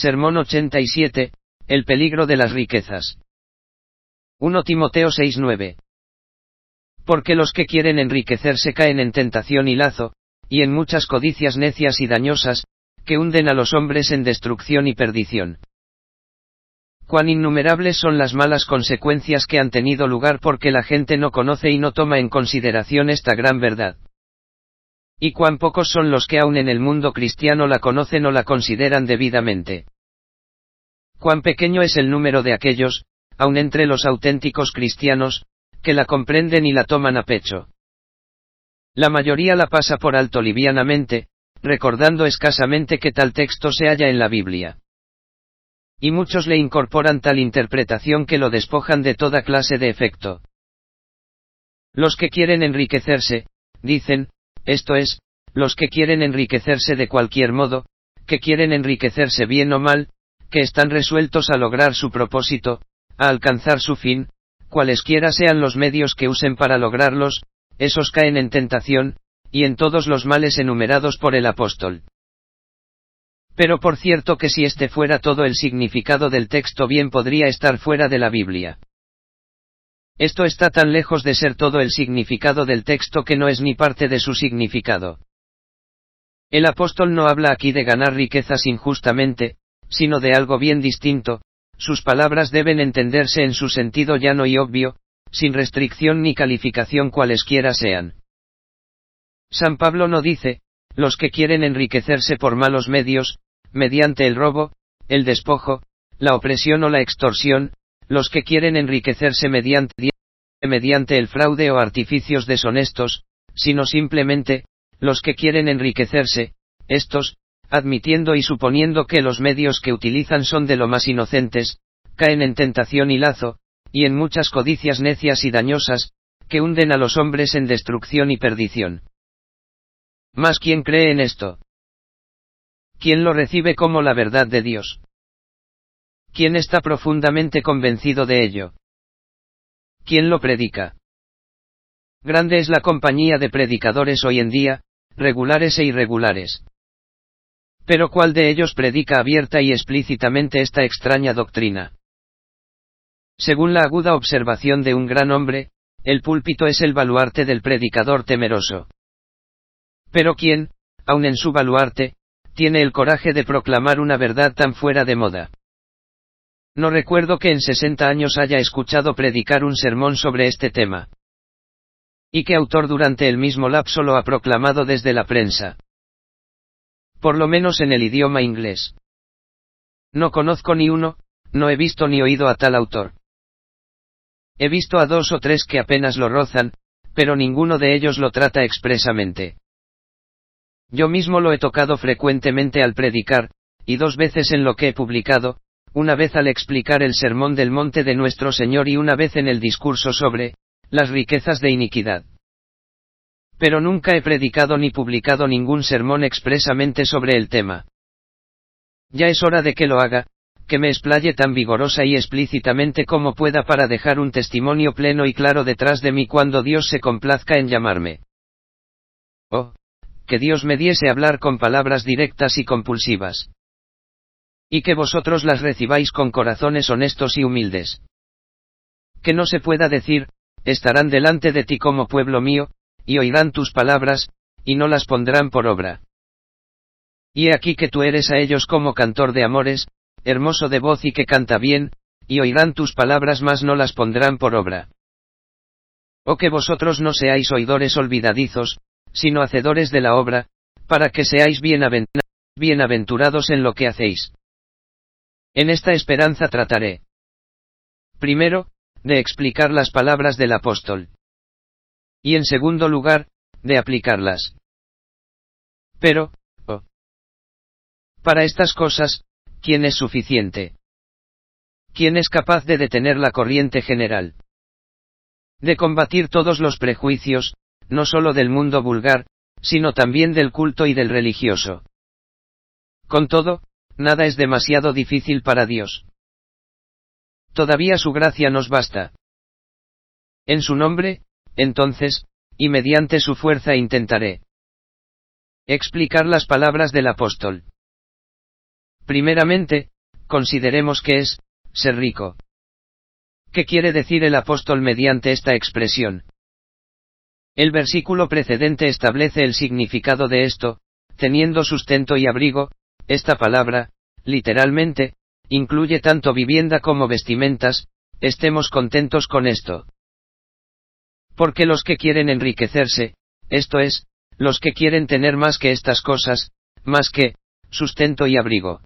Sermón 87, El peligro de las riquezas. 1 Timoteo 6:9. Porque los que quieren enriquecerse caen en tentación y lazo, y en muchas codicias necias y dañosas, que hunden a los hombres en destrucción y perdición. Cuán innumerables son las malas consecuencias que han tenido lugar porque la gente no conoce y no toma en consideración esta gran verdad. Y cuán pocos son los que aún en el mundo cristiano la conocen o la consideran debidamente. Cuán pequeño es el número de aquellos, aun entre los auténticos cristianos, que la comprenden y la toman a pecho. La mayoría la pasa por alto livianamente, recordando escasamente que tal texto se halla en la Biblia. Y muchos le incorporan tal interpretación que lo despojan de toda clase de efecto. Los que quieren enriquecerse, dicen, esto es, los que quieren enriquecerse de cualquier modo, que quieren enriquecerse bien o mal, que están resueltos a lograr su propósito, a alcanzar su fin, cualesquiera sean los medios que usen para lograrlos, esos caen en tentación, y en todos los males enumerados por el apóstol. Pero por cierto que si este fuera todo el significado del texto bien podría estar fuera de la Biblia. Esto está tan lejos de ser todo el significado del texto que no es ni parte de su significado. El apóstol no habla aquí de ganar riquezas injustamente, sino de algo bien distinto, sus palabras deben entenderse en su sentido llano y obvio, sin restricción ni calificación cualesquiera sean. San Pablo no dice, los que quieren enriquecerse por malos medios, mediante el robo, el despojo, la opresión o la extorsión, los que quieren enriquecerse mediante, mediante el fraude o artificios deshonestos, sino simplemente, los que quieren enriquecerse, estos, admitiendo y suponiendo que los medios que utilizan son de lo más inocentes, caen en tentación y lazo, y en muchas codicias necias y dañosas, que hunden a los hombres en destrucción y perdición. Mas ¿quién cree en esto? ¿Quién lo recibe como la verdad de Dios? ¿Quién está profundamente convencido de ello? ¿Quién lo predica? Grande es la compañía de predicadores hoy en día, regulares e irregulares. Pero ¿cuál de ellos predica abierta y explícitamente esta extraña doctrina? Según la aguda observación de un gran hombre, el púlpito es el baluarte del predicador temeroso. Pero ¿quién, aun en su baluarte, tiene el coraje de proclamar una verdad tan fuera de moda? No recuerdo que en 60 años haya escuchado predicar un sermón sobre este tema. ¿Y qué autor durante el mismo lapso lo ha proclamado desde la prensa? Por lo menos en el idioma inglés. No conozco ni uno, no he visto ni oído a tal autor. He visto a dos o tres que apenas lo rozan, pero ninguno de ellos lo trata expresamente. Yo mismo lo he tocado frecuentemente al predicar, y dos veces en lo que he publicado, una vez al explicar el sermón del monte de nuestro Señor y una vez en el discurso sobre, las riquezas de iniquidad. Pero nunca he predicado ni publicado ningún sermón expresamente sobre el tema. Ya es hora de que lo haga, que me explaye tan vigorosa y explícitamente como pueda para dejar un testimonio pleno y claro detrás de mí cuando Dios se complazca en llamarme. Oh, que Dios me diese hablar con palabras directas y compulsivas. Y que vosotros las recibáis con corazones honestos y humildes. Que no se pueda decir, estarán delante de ti como pueblo mío, y oirán tus palabras, y no las pondrán por obra. Y aquí que tú eres a ellos como cantor de amores, hermoso de voz y que canta bien, y oirán tus palabras mas no las pondrán por obra. O que vosotros no seáis oidores olvidadizos, sino hacedores de la obra, para que seáis bienaventurados en lo que hacéis. En esta esperanza trataré. Primero, de explicar las palabras del apóstol y en segundo lugar, de aplicarlas. Pero, oh, para estas cosas, ¿quién es suficiente? ¿Quién es capaz de detener la corriente general? De combatir todos los prejuicios, no solo del mundo vulgar, sino también del culto y del religioso. Con todo, nada es demasiado difícil para Dios. Todavía su gracia nos basta. En su nombre, entonces, y mediante su fuerza intentaré explicar las palabras del apóstol. Primeramente, consideremos qué es, ser rico. ¿Qué quiere decir el apóstol mediante esta expresión? El versículo precedente establece el significado de esto, teniendo sustento y abrigo, esta palabra, literalmente, incluye tanto vivienda como vestimentas, estemos contentos con esto. Porque los que quieren enriquecerse, esto es, los que quieren tener más que estas cosas, más que, sustento y abrigo.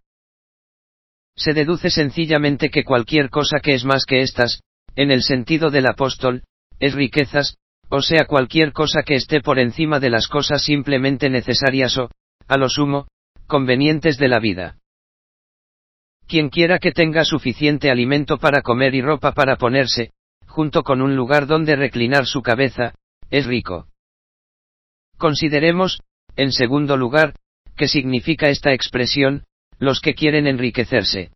Se deduce sencillamente que cualquier cosa que es más que estas, en el sentido del apóstol, es riquezas, o sea cualquier cosa que esté por encima de las cosas simplemente necesarias o, a lo sumo, convenientes de la vida. Quien quiera que tenga suficiente alimento para comer y ropa para ponerse, junto con un lugar donde reclinar su cabeza, es rico. Consideremos, en segundo lugar, qué significa esta expresión, los que quieren enriquecerse.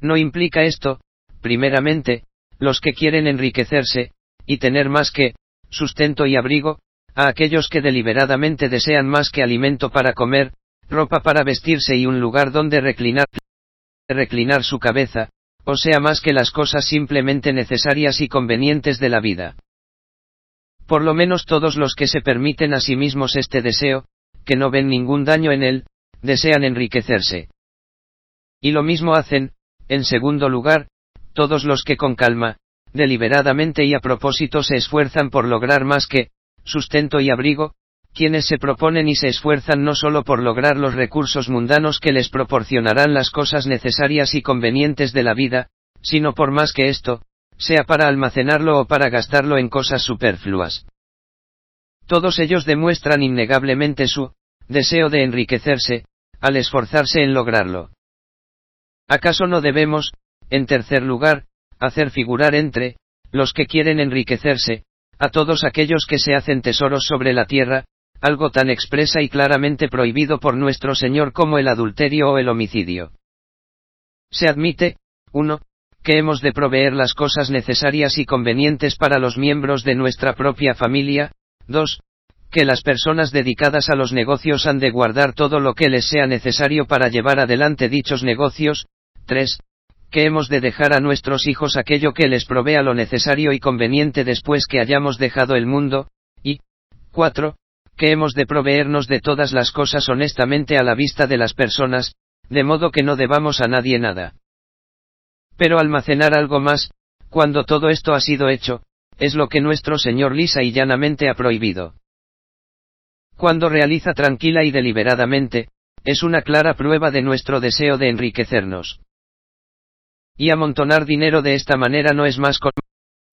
No implica esto, primeramente, los que quieren enriquecerse, y tener más que, sustento y abrigo, a aquellos que deliberadamente desean más que alimento para comer, ropa para vestirse y un lugar donde reclinar, reclinar su cabeza, o sea más que las cosas simplemente necesarias y convenientes de la vida. Por lo menos todos los que se permiten a sí mismos este deseo, que no ven ningún daño en él, desean enriquecerse. Y lo mismo hacen, en segundo lugar, todos los que con calma, deliberadamente y a propósito se esfuerzan por lograr más que, sustento y abrigo, quienes se proponen y se esfuerzan no solo por lograr los recursos mundanos que les proporcionarán las cosas necesarias y convenientes de la vida, sino por más que esto, sea para almacenarlo o para gastarlo en cosas superfluas. Todos ellos demuestran innegablemente su deseo de enriquecerse, al esforzarse en lograrlo. ¿Acaso no debemos, en tercer lugar, hacer figurar entre, los que quieren enriquecerse, a todos aquellos que se hacen tesoros sobre la tierra, algo tan expresa y claramente prohibido por nuestro Señor como el adulterio o el homicidio. Se admite, 1. que hemos de proveer las cosas necesarias y convenientes para los miembros de nuestra propia familia, 2. que las personas dedicadas a los negocios han de guardar todo lo que les sea necesario para llevar adelante dichos negocios, 3. que hemos de dejar a nuestros hijos aquello que les provea lo necesario y conveniente después que hayamos dejado el mundo, y 4 que hemos de proveernos de todas las cosas honestamente a la vista de las personas, de modo que no debamos a nadie nada. Pero almacenar algo más, cuando todo esto ha sido hecho, es lo que nuestro Señor lisa y llanamente ha prohibido. Cuando realiza tranquila y deliberadamente, es una clara prueba de nuestro deseo de enriquecernos. Y amontonar dinero de esta manera no es más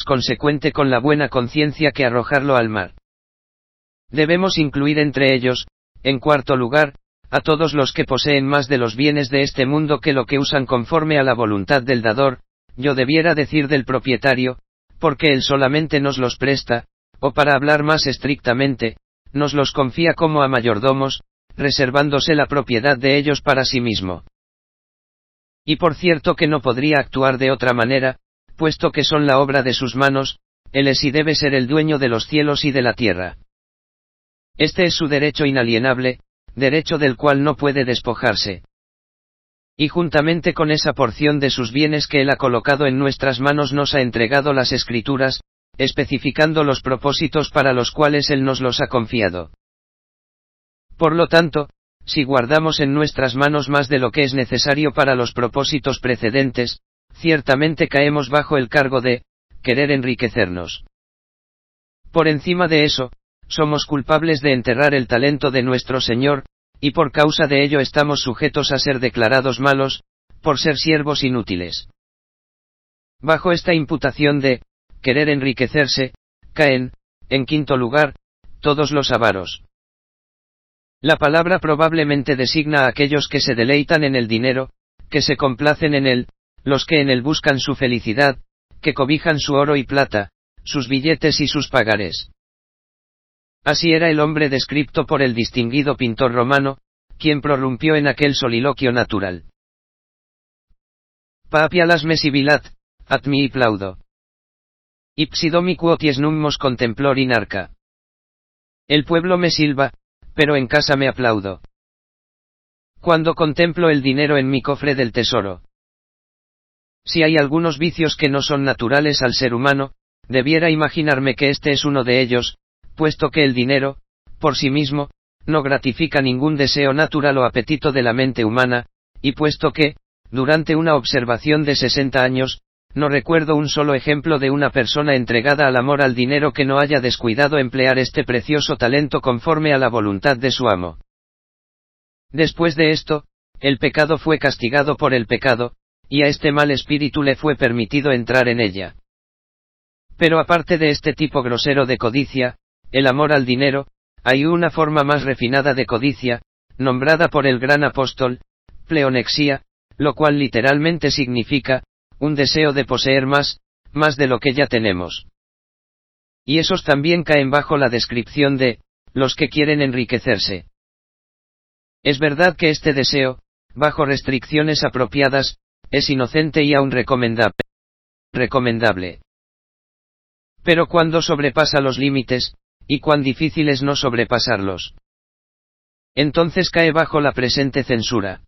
consecuente con la buena conciencia que arrojarlo al mar. Debemos incluir entre ellos, en cuarto lugar, a todos los que poseen más de los bienes de este mundo que lo que usan conforme a la voluntad del dador, yo debiera decir del propietario, porque él solamente nos los presta, o para hablar más estrictamente, nos los confía como a mayordomos, reservándose la propiedad de ellos para sí mismo. Y por cierto que no podría actuar de otra manera, puesto que son la obra de sus manos, él es y debe ser el dueño de los cielos y de la tierra. Este es su derecho inalienable, derecho del cual no puede despojarse. Y juntamente con esa porción de sus bienes que Él ha colocado en nuestras manos nos ha entregado las escrituras, especificando los propósitos para los cuales Él nos los ha confiado. Por lo tanto, si guardamos en nuestras manos más de lo que es necesario para los propósitos precedentes, ciertamente caemos bajo el cargo de, querer enriquecernos. Por encima de eso, somos culpables de enterrar el talento de nuestro Señor, y por causa de ello estamos sujetos a ser declarados malos, por ser siervos inútiles. Bajo esta imputación de, querer enriquecerse, caen, en quinto lugar, todos los avaros. La palabra probablemente designa a aquellos que se deleitan en el dinero, que se complacen en él, los que en él buscan su felicidad, que cobijan su oro y plata, sus billetes y sus pagares. Así era el hombre descripto por el distinguido pintor romano, quien prorrumpió en aquel soliloquio natural. Papialas me sibilat, at mi plaudo. Ipsidomi quoties nummos contemplor in arca. El pueblo me silba, pero en casa me aplaudo. Cuando contemplo el dinero en mi cofre del tesoro. Si hay algunos vicios que no son naturales al ser humano, debiera imaginarme que este es uno de ellos, puesto que el dinero, por sí mismo, no gratifica ningún deseo natural o apetito de la mente humana, y puesto que, durante una observación de 60 años, no recuerdo un solo ejemplo de una persona entregada al amor al dinero que no haya descuidado emplear este precioso talento conforme a la voluntad de su amo. Después de esto, el pecado fue castigado por el pecado, y a este mal espíritu le fue permitido entrar en ella. Pero aparte de este tipo grosero de codicia, el amor al dinero, hay una forma más refinada de codicia, nombrada por el gran apóstol, pleonexia, lo cual literalmente significa, un deseo de poseer más, más de lo que ya tenemos. Y esos también caen bajo la descripción de, los que quieren enriquecerse. Es verdad que este deseo, bajo restricciones apropiadas, es inocente y aún recomendable. recomendable. Pero cuando sobrepasa los límites, y cuán difícil es no sobrepasarlos. Entonces cae bajo la presente censura.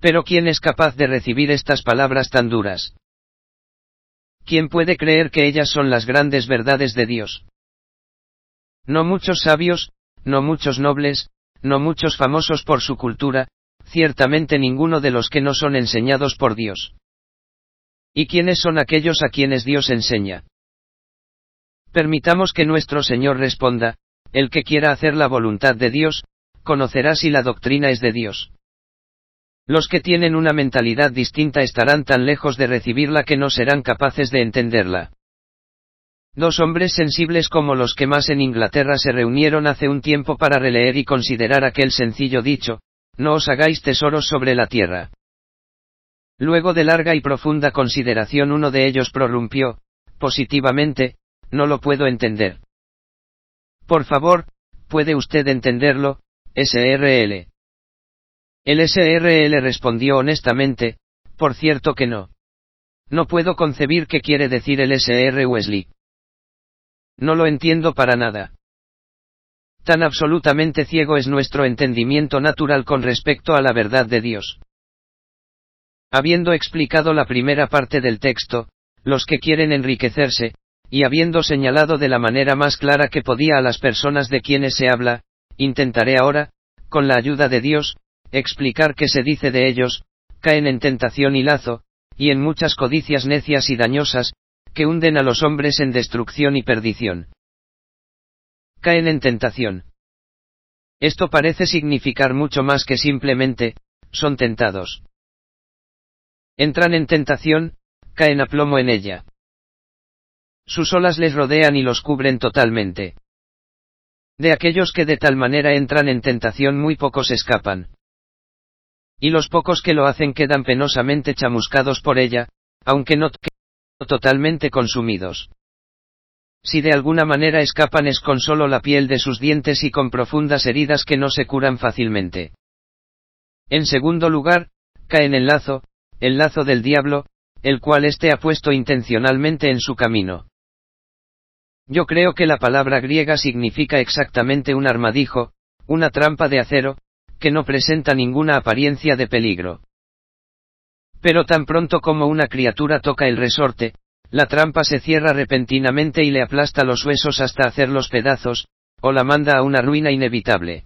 Pero ¿quién es capaz de recibir estas palabras tan duras? ¿Quién puede creer que ellas son las grandes verdades de Dios? No muchos sabios, no muchos nobles, no muchos famosos por su cultura, ciertamente ninguno de los que no son enseñados por Dios. ¿Y quiénes son aquellos a quienes Dios enseña? Permitamos que nuestro Señor responda, el que quiera hacer la voluntad de Dios, conocerá si la doctrina es de Dios. Los que tienen una mentalidad distinta estarán tan lejos de recibirla que no serán capaces de entenderla. Dos hombres sensibles como los que más en Inglaterra se reunieron hace un tiempo para releer y considerar aquel sencillo dicho, no os hagáis tesoros sobre la tierra. Luego de larga y profunda consideración uno de ellos prorrumpió, positivamente, no lo puedo entender. Por favor, ¿puede usted entenderlo, SRL? El SRL respondió honestamente, por cierto que no. No puedo concebir qué quiere decir el SR Wesley. No lo entiendo para nada. Tan absolutamente ciego es nuestro entendimiento natural con respecto a la verdad de Dios. Habiendo explicado la primera parte del texto, los que quieren enriquecerse, y habiendo señalado de la manera más clara que podía a las personas de quienes se habla, intentaré ahora, con la ayuda de Dios, explicar qué se dice de ellos, caen en tentación y lazo, y en muchas codicias necias y dañosas, que hunden a los hombres en destrucción y perdición. Caen en tentación. Esto parece significar mucho más que simplemente, son tentados. Entran en tentación, caen a plomo en ella. Sus olas les rodean y los cubren totalmente. De aquellos que de tal manera entran en tentación muy pocos escapan. Y los pocos que lo hacen quedan penosamente chamuscados por ella, aunque no totalmente consumidos. Si de alguna manera escapan es con solo la piel de sus dientes y con profundas heridas que no se curan fácilmente. En segundo lugar, caen en lazo, el lazo del diablo, el cual éste ha puesto intencionalmente en su camino. Yo creo que la palabra griega significa exactamente un armadijo, una trampa de acero, que no presenta ninguna apariencia de peligro. Pero tan pronto como una criatura toca el resorte, la trampa se cierra repentinamente y le aplasta los huesos hasta hacerlos pedazos, o la manda a una ruina inevitable.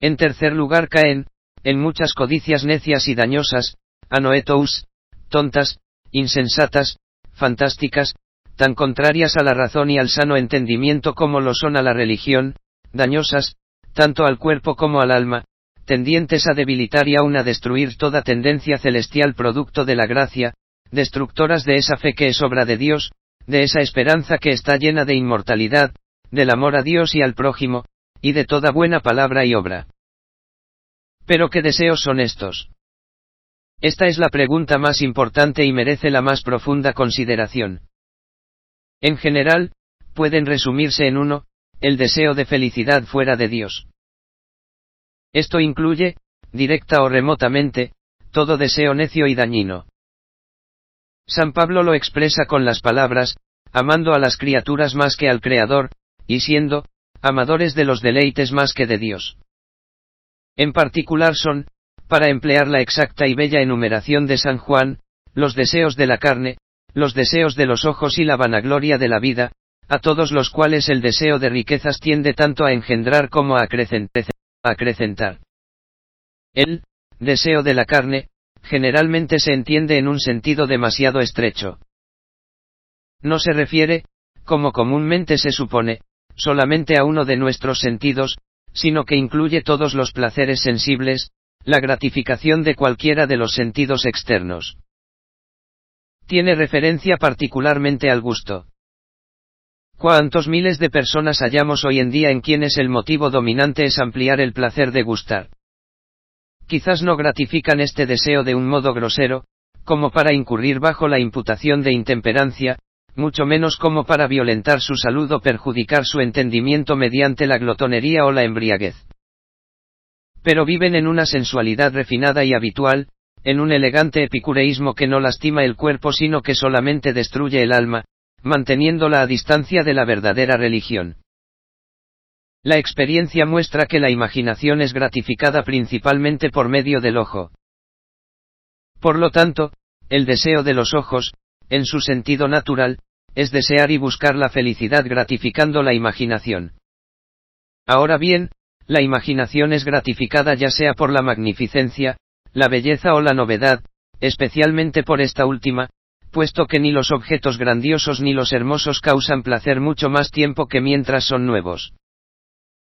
En tercer lugar caen, en muchas codicias necias y dañosas, anoetous, tontas, insensatas, fantásticas, tan contrarias a la razón y al sano entendimiento como lo son a la religión, dañosas, tanto al cuerpo como al alma, tendientes a debilitar y aún a destruir toda tendencia celestial producto de la gracia, destructoras de esa fe que es obra de Dios, de esa esperanza que está llena de inmortalidad, del amor a Dios y al prójimo, y de toda buena palabra y obra. Pero ¿qué deseos son estos? Esta es la pregunta más importante y merece la más profunda consideración. En general, pueden resumirse en uno, el deseo de felicidad fuera de Dios. Esto incluye, directa o remotamente, todo deseo necio y dañino. San Pablo lo expresa con las palabras, amando a las criaturas más que al Creador, y siendo, amadores de los deleites más que de Dios. En particular son, para emplear la exacta y bella enumeración de San Juan, los deseos de la carne, los deseos de los ojos y la vanagloria de la vida, a todos los cuales el deseo de riquezas tiende tanto a engendrar como a acrecentar. El deseo de la carne, generalmente se entiende en un sentido demasiado estrecho. No se refiere, como comúnmente se supone, solamente a uno de nuestros sentidos, sino que incluye todos los placeres sensibles, la gratificación de cualquiera de los sentidos externos. Tiene referencia particularmente al gusto. ¿Cuántos miles de personas hallamos hoy en día en quienes el motivo dominante es ampliar el placer de gustar? Quizás no gratifican este deseo de un modo grosero, como para incurrir bajo la imputación de intemperancia, mucho menos como para violentar su salud o perjudicar su entendimiento mediante la glotonería o la embriaguez. Pero viven en una sensualidad refinada y habitual, en un elegante epicureísmo que no lastima el cuerpo sino que solamente destruye el alma, manteniéndola a distancia de la verdadera religión. La experiencia muestra que la imaginación es gratificada principalmente por medio del ojo. Por lo tanto, el deseo de los ojos, en su sentido natural, es desear y buscar la felicidad gratificando la imaginación. Ahora bien, la imaginación es gratificada ya sea por la magnificencia, la belleza o la novedad, especialmente por esta última, puesto que ni los objetos grandiosos ni los hermosos causan placer mucho más tiempo que mientras son nuevos.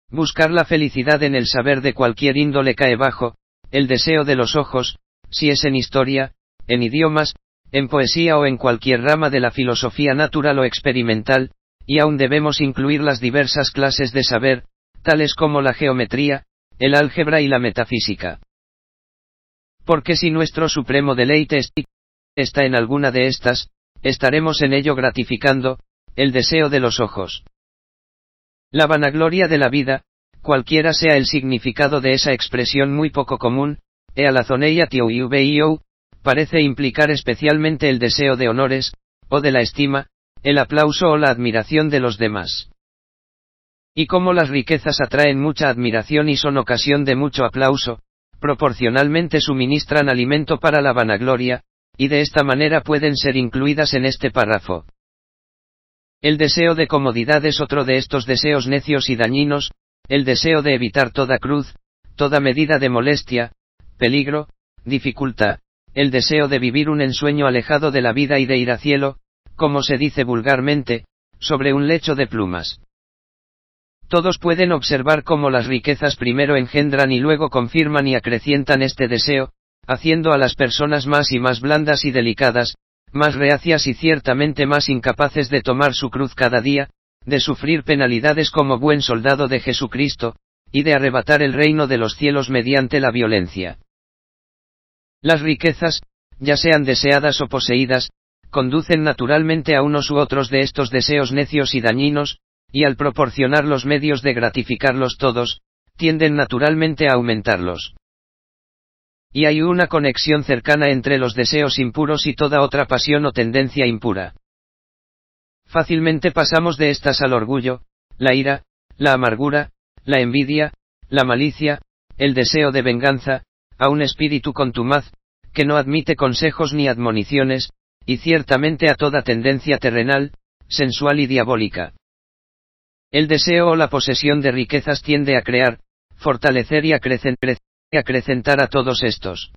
Buscar la felicidad en el saber de cualquier índole cae bajo, el deseo de los ojos, si es en historia, en idiomas, en poesía o en cualquier rama de la filosofía natural o experimental, y aún debemos incluir las diversas clases de saber, tales como la geometría, el álgebra y la metafísica. Porque si nuestro supremo deleite está en alguna de estas, estaremos en ello gratificando, el deseo de los ojos. La vanagloria de la vida, cualquiera sea el significado de esa expresión muy poco común, parece implicar especialmente el deseo de honores, o de la estima, el aplauso o la admiración de los demás. Y como las riquezas atraen mucha admiración y son ocasión de mucho aplauso, proporcionalmente suministran alimento para la vanagloria, y de esta manera pueden ser incluidas en este párrafo. El deseo de comodidad es otro de estos deseos necios y dañinos, el deseo de evitar toda cruz, toda medida de molestia, peligro, dificultad, el deseo de vivir un ensueño alejado de la vida y de ir a cielo, como se dice vulgarmente, sobre un lecho de plumas. Todos pueden observar cómo las riquezas primero engendran y luego confirman y acrecientan este deseo, haciendo a las personas más y más blandas y delicadas, más reacias y ciertamente más incapaces de tomar su cruz cada día, de sufrir penalidades como buen soldado de Jesucristo, y de arrebatar el reino de los cielos mediante la violencia. Las riquezas, ya sean deseadas o poseídas, conducen naturalmente a unos u otros de estos deseos necios y dañinos, y al proporcionar los medios de gratificarlos todos, tienden naturalmente a aumentarlos. Y hay una conexión cercana entre los deseos impuros y toda otra pasión o tendencia impura. Fácilmente pasamos de estas al orgullo, la ira, la amargura, la envidia, la malicia, el deseo de venganza, a un espíritu contumaz, que no admite consejos ni admoniciones, y ciertamente a toda tendencia terrenal, sensual y diabólica. El deseo o la posesión de riquezas tiende a crear, fortalecer y acrecentar a todos estos.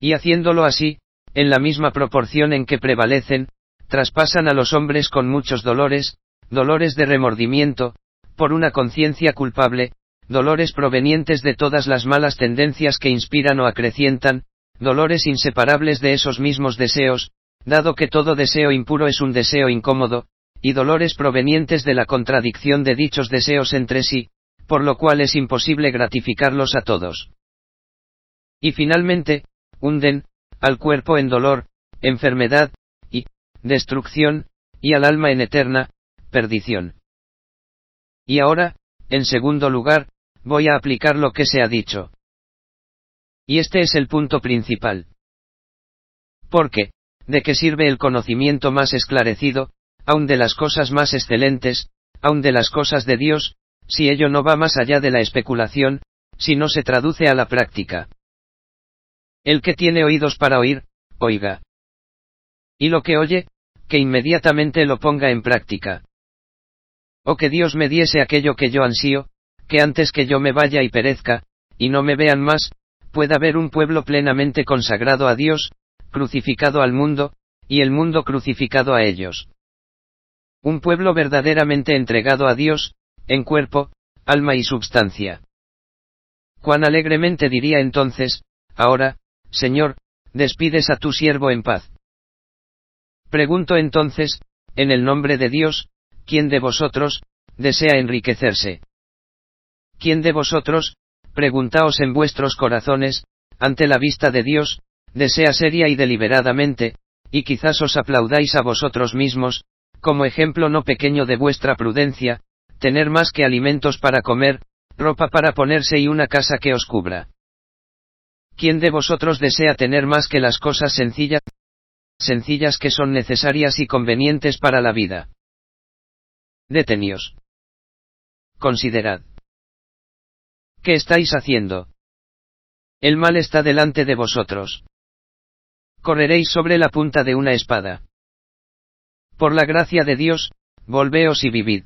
Y haciéndolo así, en la misma proporción en que prevalecen, traspasan a los hombres con muchos dolores, dolores de remordimiento, por una conciencia culpable, dolores provenientes de todas las malas tendencias que inspiran o acrecientan, dolores inseparables de esos mismos deseos, dado que todo deseo impuro es un deseo incómodo, y dolores provenientes de la contradicción de dichos deseos entre sí, por lo cual es imposible gratificarlos a todos. Y finalmente, hunden, al cuerpo en dolor, enfermedad, y, destrucción, y al alma en eterna, perdición. Y ahora, en segundo lugar, voy a aplicar lo que se ha dicho. Y este es el punto principal. Porque, ¿de qué sirve el conocimiento más esclarecido, aun de las cosas más excelentes, aun de las cosas de Dios, si ello no va más allá de la especulación, si no se traduce a la práctica. El que tiene oídos para oír, oiga. Y lo que oye, que inmediatamente lo ponga en práctica. O que Dios me diese aquello que yo ansío, que antes que yo me vaya y perezca, y no me vean más, pueda ver un pueblo plenamente consagrado a Dios, crucificado al mundo, y el mundo crucificado a ellos. Un pueblo verdaderamente entregado a Dios, en cuerpo, alma y substancia. Cuán alegremente diría entonces, ahora, Señor, despides a tu siervo en paz. Pregunto entonces, en el nombre de Dios, ¿quién de vosotros, desea enriquecerse? ¿Quién de vosotros, preguntaos en vuestros corazones, ante la vista de Dios, desea seria y deliberadamente, y quizás os aplaudáis a vosotros mismos, como ejemplo no pequeño de vuestra prudencia, tener más que alimentos para comer, ropa para ponerse y una casa que os cubra. ¿Quién de vosotros desea tener más que las cosas sencillas, sencillas que son necesarias y convenientes para la vida? Deteníos. Considerad. ¿Qué estáis haciendo? El mal está delante de vosotros. Correréis sobre la punta de una espada. Por la gracia de Dios, volveos y vivid.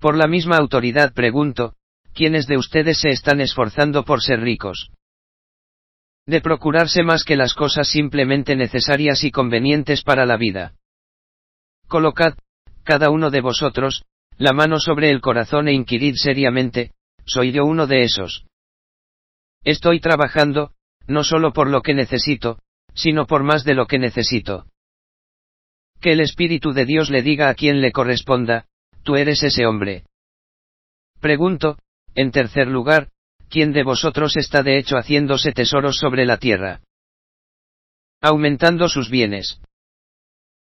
Por la misma autoridad pregunto, ¿quiénes de ustedes se están esforzando por ser ricos? De procurarse más que las cosas simplemente necesarias y convenientes para la vida. Colocad, cada uno de vosotros, la mano sobre el corazón e inquirid seriamente, ¿soy yo uno de esos? Estoy trabajando, no solo por lo que necesito, sino por más de lo que necesito. Que el Espíritu de Dios le diga a quien le corresponda, tú eres ese hombre. Pregunto, en tercer lugar, ¿quién de vosotros está de hecho haciéndose tesoros sobre la tierra? Aumentando sus bienes.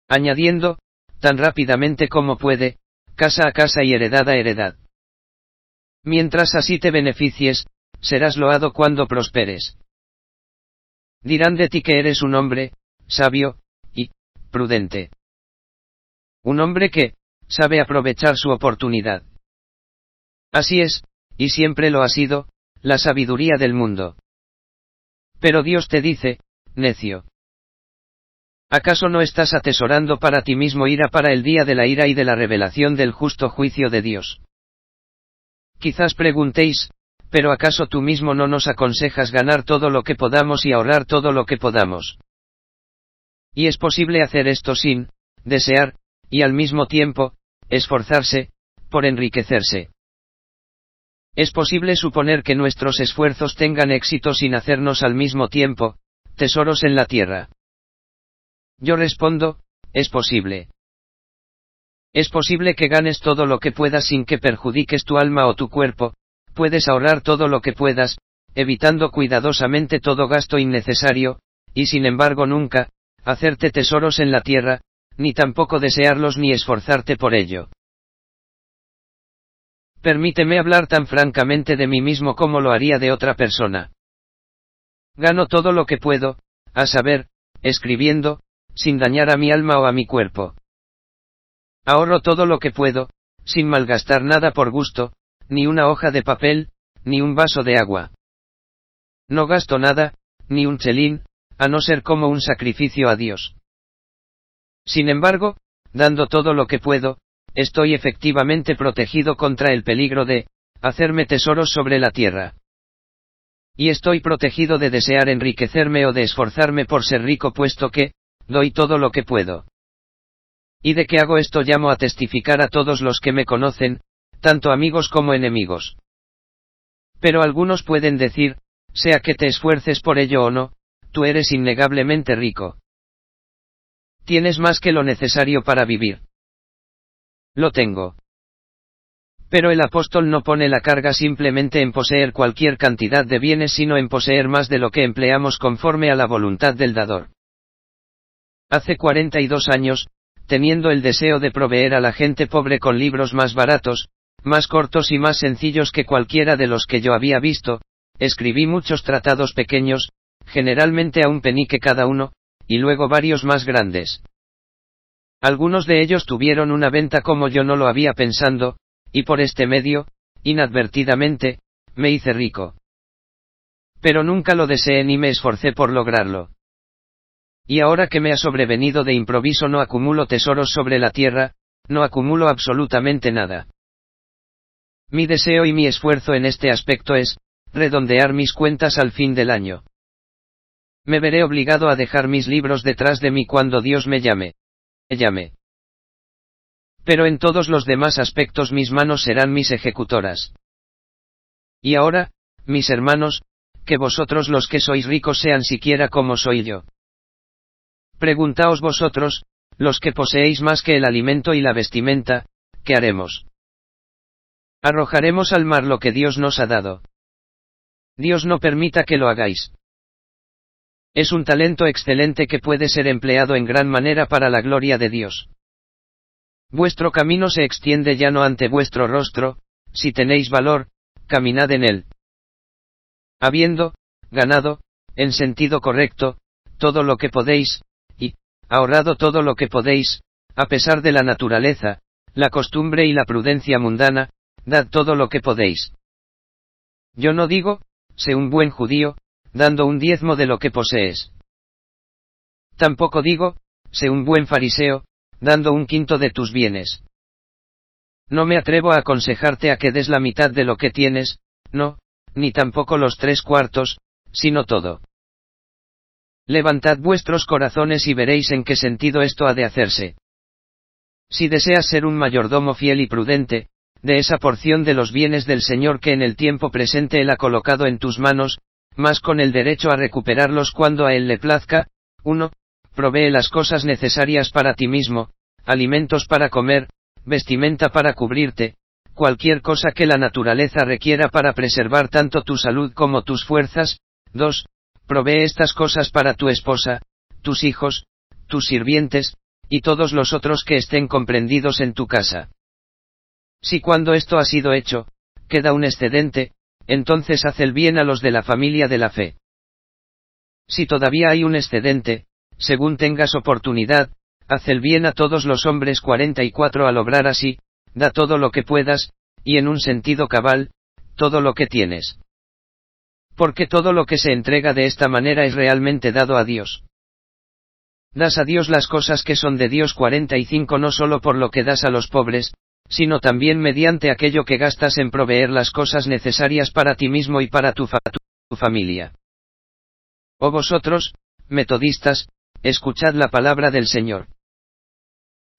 Añadiendo, tan rápidamente como puede, casa a casa y heredad a heredad. Mientras así te beneficies, serás loado cuando prosperes. Dirán de ti que eres un hombre, sabio, y, prudente. Un hombre que, sabe aprovechar su oportunidad. Así es, y siempre lo ha sido, la sabiduría del mundo. Pero Dios te dice, necio. ¿Acaso no estás atesorando para ti mismo ira para el día de la ira y de la revelación del justo juicio de Dios? Quizás preguntéis, pero ¿acaso tú mismo no nos aconsejas ganar todo lo que podamos y ahorrar todo lo que podamos? Y es posible hacer esto sin, desear, y al mismo tiempo, esforzarse, por enriquecerse. Es posible suponer que nuestros esfuerzos tengan éxito sin hacernos al mismo tiempo, tesoros en la tierra. Yo respondo, es posible. Es posible que ganes todo lo que puedas sin que perjudiques tu alma o tu cuerpo, puedes ahorrar todo lo que puedas, evitando cuidadosamente todo gasto innecesario, y sin embargo nunca, hacerte tesoros en la tierra, ni tampoco desearlos ni esforzarte por ello. Permíteme hablar tan francamente de mí mismo como lo haría de otra persona. Gano todo lo que puedo, a saber, escribiendo, sin dañar a mi alma o a mi cuerpo. Ahorro todo lo que puedo, sin malgastar nada por gusto, ni una hoja de papel, ni un vaso de agua. No gasto nada, ni un chelín, a no ser como un sacrificio a Dios. Sin embargo, dando todo lo que puedo, estoy efectivamente protegido contra el peligro de, hacerme tesoros sobre la tierra. Y estoy protegido de desear enriquecerme o de esforzarme por ser rico puesto que, doy todo lo que puedo. Y de que hago esto llamo a testificar a todos los que me conocen, tanto amigos como enemigos. Pero algunos pueden decir, sea que te esfuerces por ello o no, tú eres innegablemente rico. Tienes más que lo necesario para vivir. Lo tengo. Pero el apóstol no pone la carga simplemente en poseer cualquier cantidad de bienes, sino en poseer más de lo que empleamos conforme a la voluntad del dador. Hace 42 años, teniendo el deseo de proveer a la gente pobre con libros más baratos, más cortos y más sencillos que cualquiera de los que yo había visto, escribí muchos tratados pequeños, generalmente a un penique cada uno, y luego varios más grandes. Algunos de ellos tuvieron una venta como yo no lo había pensando, y por este medio, inadvertidamente, me hice rico. Pero nunca lo deseé ni me esforcé por lograrlo. Y ahora que me ha sobrevenido de improviso no acumulo tesoros sobre la tierra, no acumulo absolutamente nada. Mi deseo y mi esfuerzo en este aspecto es, redondear mis cuentas al fin del año. Me veré obligado a dejar mis libros detrás de mí cuando Dios me llame. Me llame. Pero en todos los demás aspectos mis manos serán mis ejecutoras. Y ahora, mis hermanos, que vosotros los que sois ricos sean siquiera como soy yo. Preguntaos vosotros, los que poseéis más que el alimento y la vestimenta, ¿qué haremos? Arrojaremos al mar lo que Dios nos ha dado. Dios no permita que lo hagáis. Es un talento excelente que puede ser empleado en gran manera para la gloria de Dios. Vuestro camino se extiende ya no ante vuestro rostro, si tenéis valor, caminad en él. Habiendo, ganado, en sentido correcto, todo lo que podéis, y, ahorrado todo lo que podéis, a pesar de la naturaleza, la costumbre y la prudencia mundana, dad todo lo que podéis. Yo no digo, sé un buen judío, dando un diezmo de lo que posees. Tampoco digo, sé un buen fariseo, dando un quinto de tus bienes. No me atrevo a aconsejarte a que des la mitad de lo que tienes, no, ni tampoco los tres cuartos, sino todo. Levantad vuestros corazones y veréis en qué sentido esto ha de hacerse. Si deseas ser un mayordomo fiel y prudente, de esa porción de los bienes del Señor que en el tiempo presente Él ha colocado en tus manos, más con el derecho a recuperarlos cuando a Él le plazca, 1. Provee las cosas necesarias para ti mismo, alimentos para comer, vestimenta para cubrirte, cualquier cosa que la naturaleza requiera para preservar tanto tu salud como tus fuerzas. 2. Provee estas cosas para tu esposa, tus hijos, tus sirvientes, y todos los otros que estén comprendidos en tu casa. Si cuando esto ha sido hecho, queda un excedente, entonces haz el bien a los de la familia de la fe. Si todavía hay un excedente, según tengas oportunidad, haz el bien a todos los hombres 44 al obrar así, da todo lo que puedas, y en un sentido cabal, todo lo que tienes. Porque todo lo que se entrega de esta manera es realmente dado a Dios. Das a Dios las cosas que son de Dios 45 no solo por lo que das a los pobres, sino también mediante aquello que gastas en proveer las cosas necesarias para ti mismo y para tu, familia. Oh vosotros, metodistas, escuchad la palabra del Señor.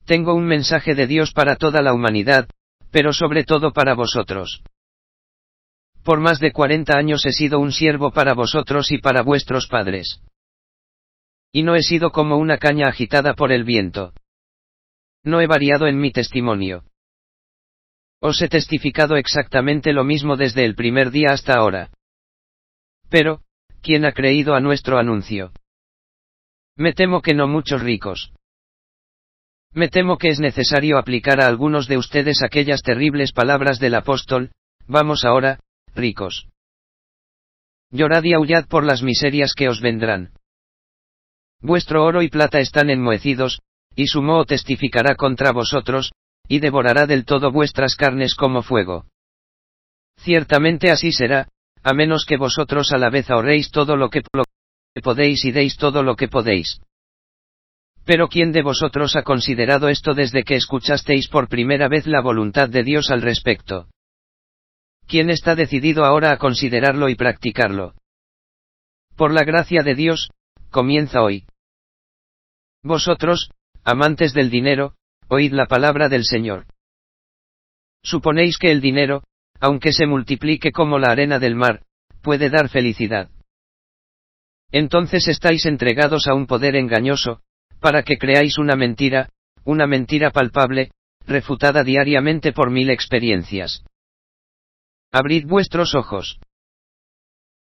Tengo un mensaje de Dios para toda la humanidad, pero sobre todo para vosotros. Por más de cuarenta años he sido un siervo para vosotros y para vuestros padres. Y no he sido como una caña agitada por el viento. No he variado en mi testimonio. Os he testificado exactamente lo mismo desde el primer día hasta ahora. Pero, ¿quién ha creído a nuestro anuncio? Me temo que no muchos ricos. Me temo que es necesario aplicar a algunos de ustedes aquellas terribles palabras del apóstol, vamos ahora, ricos. Llorad y aullad por las miserias que os vendrán. Vuestro oro y plata están enmohecidos, y su moho testificará contra vosotros, y devorará del todo vuestras carnes como fuego. Ciertamente así será, a menos que vosotros a la vez ahorréis todo lo que podéis y deis todo lo que podéis. Pero ¿quién de vosotros ha considerado esto desde que escuchasteis por primera vez la voluntad de Dios al respecto? ¿Quién está decidido ahora a considerarlo y practicarlo? Por la gracia de Dios, comienza hoy. Vosotros, amantes del dinero, oíd la palabra del Señor. Suponéis que el dinero, aunque se multiplique como la arena del mar, puede dar felicidad. Entonces estáis entregados a un poder engañoso, para que creáis una mentira, una mentira palpable, refutada diariamente por mil experiencias. Abrid vuestros ojos.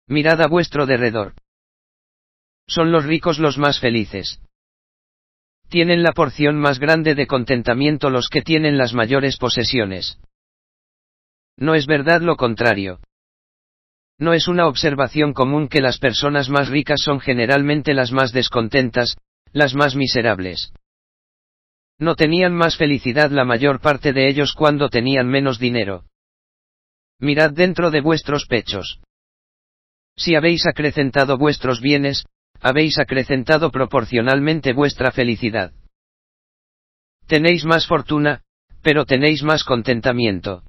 Mirad a vuestro derredor. Son los ricos los más felices. Tienen la porción más grande de contentamiento los que tienen las mayores posesiones. No es verdad lo contrario. No es una observación común que las personas más ricas son generalmente las más descontentas, las más miserables. No tenían más felicidad la mayor parte de ellos cuando tenían menos dinero. Mirad dentro de vuestros pechos. Si habéis acrecentado vuestros bienes, habéis acrecentado proporcionalmente vuestra felicidad. Tenéis más fortuna, pero tenéis más contentamiento.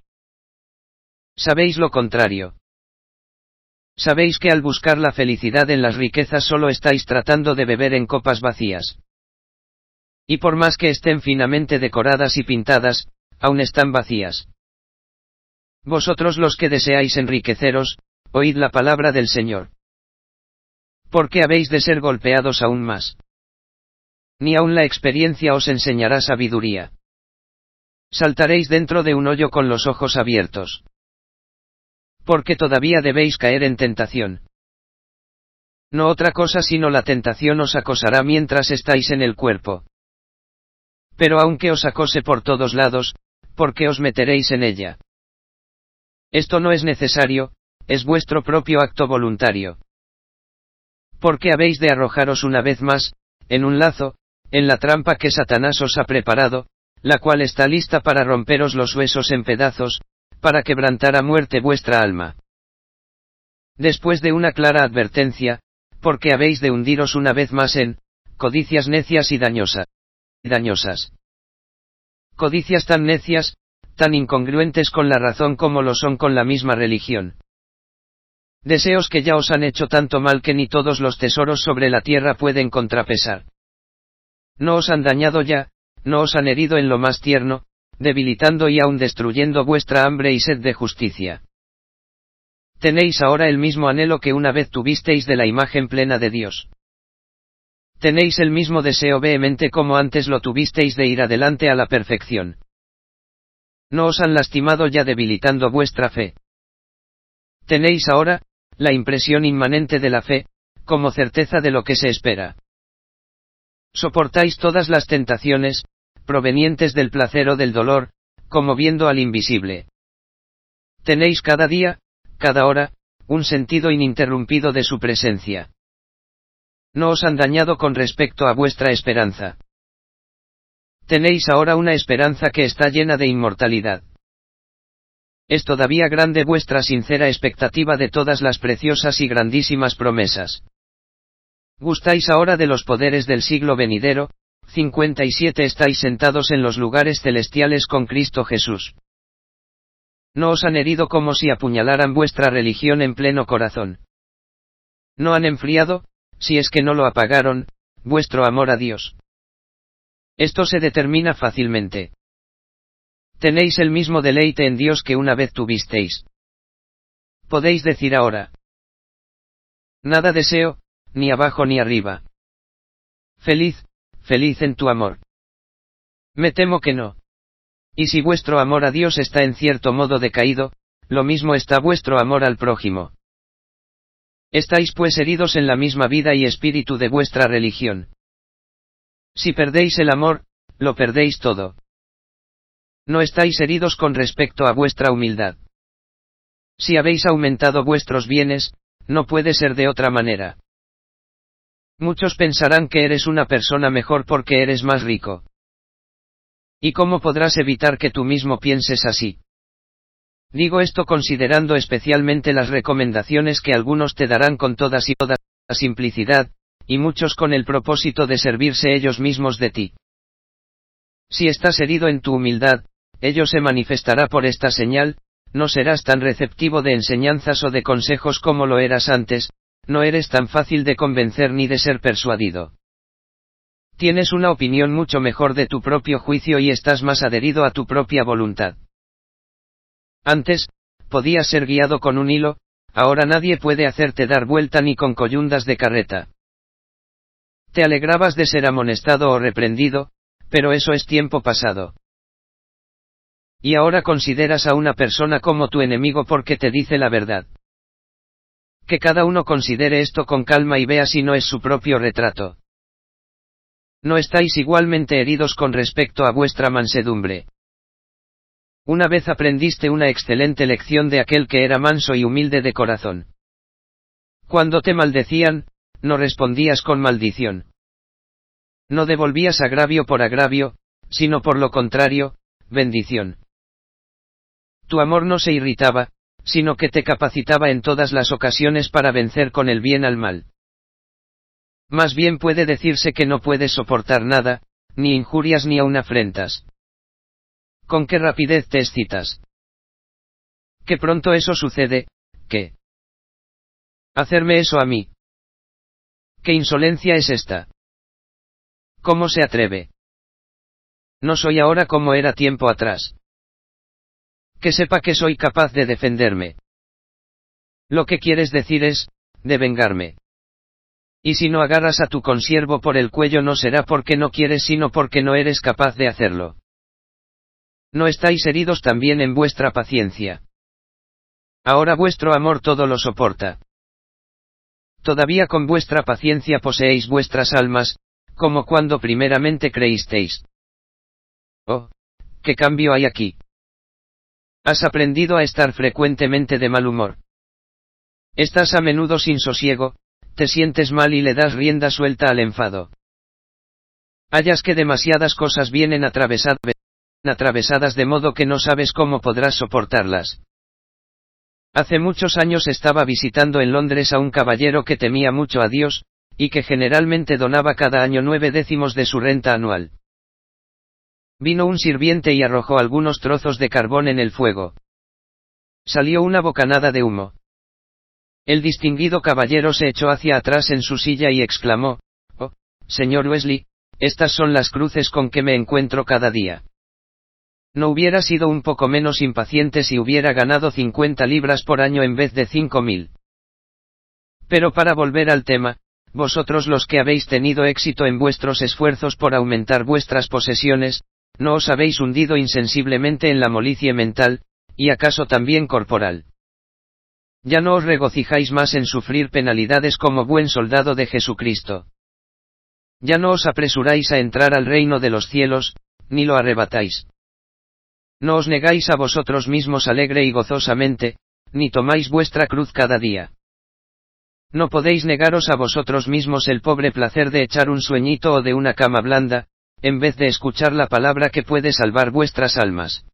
Sabéis lo contrario. Sabéis que al buscar la felicidad en las riquezas solo estáis tratando de beber en copas vacías. Y por más que estén finamente decoradas y pintadas, aún están vacías. Vosotros los que deseáis enriqueceros, oíd la palabra del Señor. ¿Por qué habéis de ser golpeados aún más? Ni aun la experiencia os enseñará sabiduría. Saltaréis dentro de un hoyo con los ojos abiertos. Porque todavía debéis caer en tentación. No otra cosa sino la tentación os acosará mientras estáis en el cuerpo. Pero aunque os acose por todos lados, ¿por qué os meteréis en ella? Esto no es necesario, es vuestro propio acto voluntario. Porque habéis de arrojaros una vez más, en un lazo, en la trampa que Satanás os ha preparado, la cual está lista para romperos los huesos en pedazos, para quebrantar a muerte vuestra alma. Después de una clara advertencia, porque habéis de hundiros una vez más en, codicias necias y dañosas. dañosas. Codicias tan necias, tan incongruentes con la razón como lo son con la misma religión. Deseos que ya os han hecho tanto mal que ni todos los tesoros sobre la tierra pueden contrapesar. No os han dañado ya, no os han herido en lo más tierno, debilitando y aun destruyendo vuestra hambre y sed de justicia. Tenéis ahora el mismo anhelo que una vez tuvisteis de la imagen plena de Dios. Tenéis el mismo deseo vehemente como antes lo tuvisteis de ir adelante a la perfección. No os han lastimado ya debilitando vuestra fe. Tenéis ahora, la impresión inmanente de la fe, como certeza de lo que se espera. Soportáis todas las tentaciones, provenientes del placer o del dolor, como viendo al invisible. Tenéis cada día, cada hora, un sentido ininterrumpido de su presencia. No os han dañado con respecto a vuestra esperanza. Tenéis ahora una esperanza que está llena de inmortalidad. Es todavía grande vuestra sincera expectativa de todas las preciosas y grandísimas promesas. Gustáis ahora de los poderes del siglo venidero, 57 estáis sentados en los lugares celestiales con Cristo Jesús. No os han herido como si apuñalaran vuestra religión en pleno corazón. No han enfriado, si es que no lo apagaron, vuestro amor a Dios. Esto se determina fácilmente. Tenéis el mismo deleite en Dios que una vez tuvisteis. Podéis decir ahora. Nada deseo, ni abajo ni arriba. Feliz, feliz en tu amor. Me temo que no. Y si vuestro amor a Dios está en cierto modo decaído, lo mismo está vuestro amor al prójimo. Estáis pues heridos en la misma vida y espíritu de vuestra religión. Si perdéis el amor, lo perdéis todo. No estáis heridos con respecto a vuestra humildad. Si habéis aumentado vuestros bienes, no puede ser de otra manera. Muchos pensarán que eres una persona mejor porque eres más rico. ¿Y cómo podrás evitar que tú mismo pienses así? Digo esto considerando especialmente las recomendaciones que algunos te darán con todas y toda simplicidad, y muchos con el propósito de servirse ellos mismos de ti. Si estás herido en tu humildad, ello se manifestará por esta señal, no serás tan receptivo de enseñanzas o de consejos como lo eras antes, no eres tan fácil de convencer ni de ser persuadido. Tienes una opinión mucho mejor de tu propio juicio y estás más adherido a tu propia voluntad. Antes, podías ser guiado con un hilo, ahora nadie puede hacerte dar vuelta ni con coyundas de carreta. Te alegrabas de ser amonestado o reprendido, pero eso es tiempo pasado. Y ahora consideras a una persona como tu enemigo porque te dice la verdad. Que cada uno considere esto con calma y vea si no es su propio retrato. No estáis igualmente heridos con respecto a vuestra mansedumbre. Una vez aprendiste una excelente lección de aquel que era manso y humilde de corazón. Cuando te maldecían, no respondías con maldición. No devolvías agravio por agravio, sino por lo contrario, bendición. Tu amor no se irritaba, sino que te capacitaba en todas las ocasiones para vencer con el bien al mal. Más bien puede decirse que no puedes soportar nada, ni injurias ni aun afrentas. ¿Con qué rapidez te excitas? Que pronto eso sucede, ¿qué? Hacerme eso a mí. ¿Qué insolencia es esta? ¿Cómo se atreve? No soy ahora como era tiempo atrás. Que sepa que soy capaz de defenderme. Lo que quieres decir es, de vengarme. Y si no agarras a tu consiervo por el cuello no será porque no quieres sino porque no eres capaz de hacerlo. No estáis heridos también en vuestra paciencia. Ahora vuestro amor todo lo soporta. Todavía con vuestra paciencia poseéis vuestras almas, como cuando primeramente creísteis. Oh, ¿qué cambio hay aquí? Has aprendido a estar frecuentemente de mal humor. Estás a menudo sin sosiego, te sientes mal y le das rienda suelta al enfado. Hallas que demasiadas cosas vienen atravesadas, atravesadas de modo que no sabes cómo podrás soportarlas. Hace muchos años estaba visitando en Londres a un caballero que temía mucho a Dios, y que generalmente donaba cada año nueve décimos de su renta anual. Vino un sirviente y arrojó algunos trozos de carbón en el fuego. Salió una bocanada de humo. El distinguido caballero se echó hacia atrás en su silla y exclamó, Oh, señor Wesley, estas son las cruces con que me encuentro cada día. No hubiera sido un poco menos impaciente si hubiera ganado 50 libras por año en vez de cinco mil. Pero para volver al tema, vosotros los que habéis tenido éxito en vuestros esfuerzos por aumentar vuestras posesiones, no os habéis hundido insensiblemente en la molicie mental, y acaso también corporal. Ya no os regocijáis más en sufrir penalidades como buen soldado de Jesucristo. Ya no os apresuráis a entrar al reino de los cielos, ni lo arrebatáis. No os negáis a vosotros mismos alegre y gozosamente, ni tomáis vuestra cruz cada día. No podéis negaros a vosotros mismos el pobre placer de echar un sueñito o de una cama blanda, en vez de escuchar la palabra que puede salvar vuestras almas.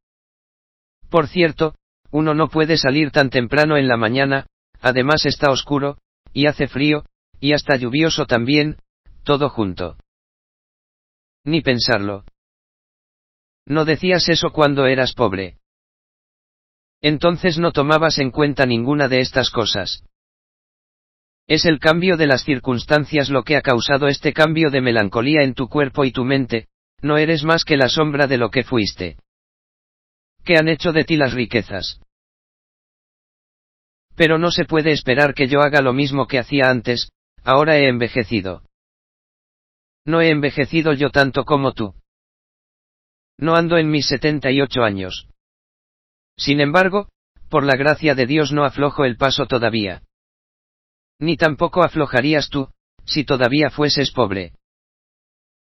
Por cierto, uno no puede salir tan temprano en la mañana, además está oscuro, y hace frío, y hasta lluvioso también, todo junto. Ni pensarlo. No decías eso cuando eras pobre. Entonces no tomabas en cuenta ninguna de estas cosas. Es el cambio de las circunstancias lo que ha causado este cambio de melancolía en tu cuerpo y tu mente, no eres más que la sombra de lo que fuiste. ¿Qué han hecho de ti las riquezas? Pero no se puede esperar que yo haga lo mismo que hacía antes, ahora he envejecido. No he envejecido yo tanto como tú. No ando en mis 78 años. Sin embargo, por la gracia de Dios no aflojo el paso todavía. Ni tampoco aflojarías tú, si todavía fueses pobre.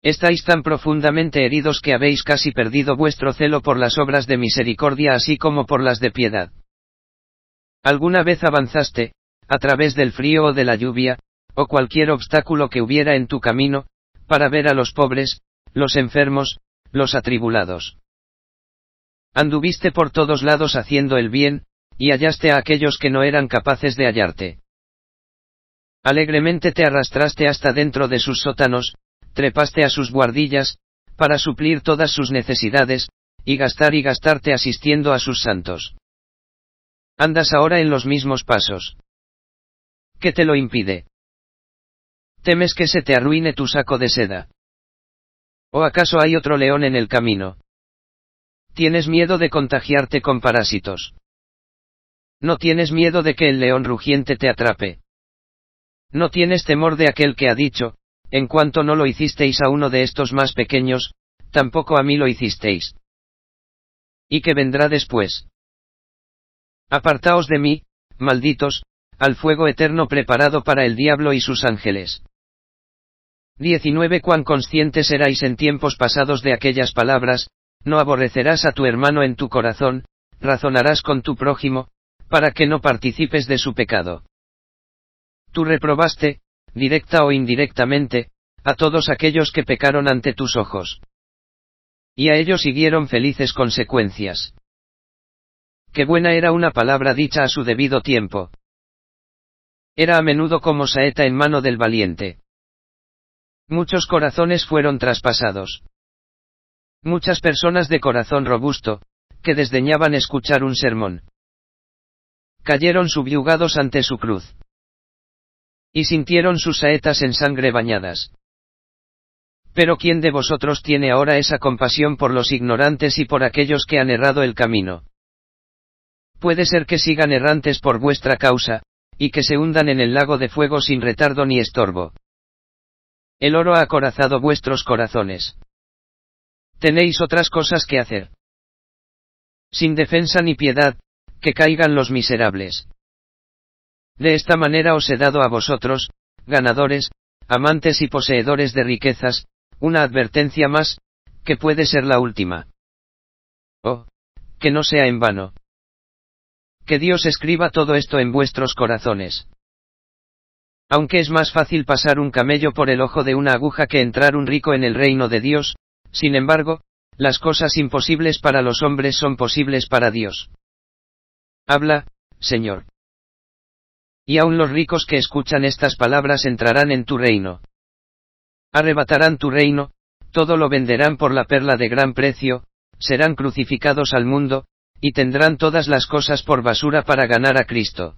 Estáis tan profundamente heridos que habéis casi perdido vuestro celo por las obras de misericordia así como por las de piedad. ¿Alguna vez avanzaste, a través del frío o de la lluvia, o cualquier obstáculo que hubiera en tu camino, para ver a los pobres, los enfermos, los atribulados? Anduviste por todos lados haciendo el bien, y hallaste a aquellos que no eran capaces de hallarte. Alegremente te arrastraste hasta dentro de sus sótanos, trepaste a sus guardillas, para suplir todas sus necesidades, y gastar y gastarte asistiendo a sus santos. Andas ahora en los mismos pasos. ¿Qué te lo impide? ¿Temes que se te arruine tu saco de seda? ¿O acaso hay otro león en el camino? ¿Tienes miedo de contagiarte con parásitos? ¿No tienes miedo de que el león rugiente te atrape? ¿No tienes temor de aquel que ha dicho, en cuanto no lo hicisteis a uno de estos más pequeños, tampoco a mí lo hicisteis. ¿Y qué vendrá después? Apartaos de mí, malditos, al fuego eterno preparado para el diablo y sus ángeles. 19 Cuán conscientes erais en tiempos pasados de aquellas palabras, no aborrecerás a tu hermano en tu corazón, razonarás con tu prójimo, para que no participes de su pecado. Tú reprobaste, directa o indirectamente, a todos aquellos que pecaron ante tus ojos. Y a ellos siguieron felices consecuencias. Qué buena era una palabra dicha a su debido tiempo. Era a menudo como saeta en mano del valiente. Muchos corazones fueron traspasados. Muchas personas de corazón robusto, que desdeñaban escuchar un sermón. Cayeron subyugados ante su cruz. Y sintieron sus saetas en sangre bañadas. Pero ¿quién de vosotros tiene ahora esa compasión por los ignorantes y por aquellos que han errado el camino? Puede ser que sigan errantes por vuestra causa, y que se hundan en el lago de fuego sin retardo ni estorbo. El oro ha acorazado vuestros corazones. Tenéis otras cosas que hacer. Sin defensa ni piedad, que caigan los miserables. De esta manera os he dado a vosotros, ganadores, amantes y poseedores de riquezas, una advertencia más, que puede ser la última. Oh, que no sea en vano. Que Dios escriba todo esto en vuestros corazones. Aunque es más fácil pasar un camello por el ojo de una aguja que entrar un rico en el reino de Dios, sin embargo, las cosas imposibles para los hombres son posibles para Dios. Habla, Señor. Y aun los ricos que escuchan estas palabras entrarán en tu reino. Arrebatarán tu reino, todo lo venderán por la perla de gran precio, serán crucificados al mundo, y tendrán todas las cosas por basura para ganar a Cristo.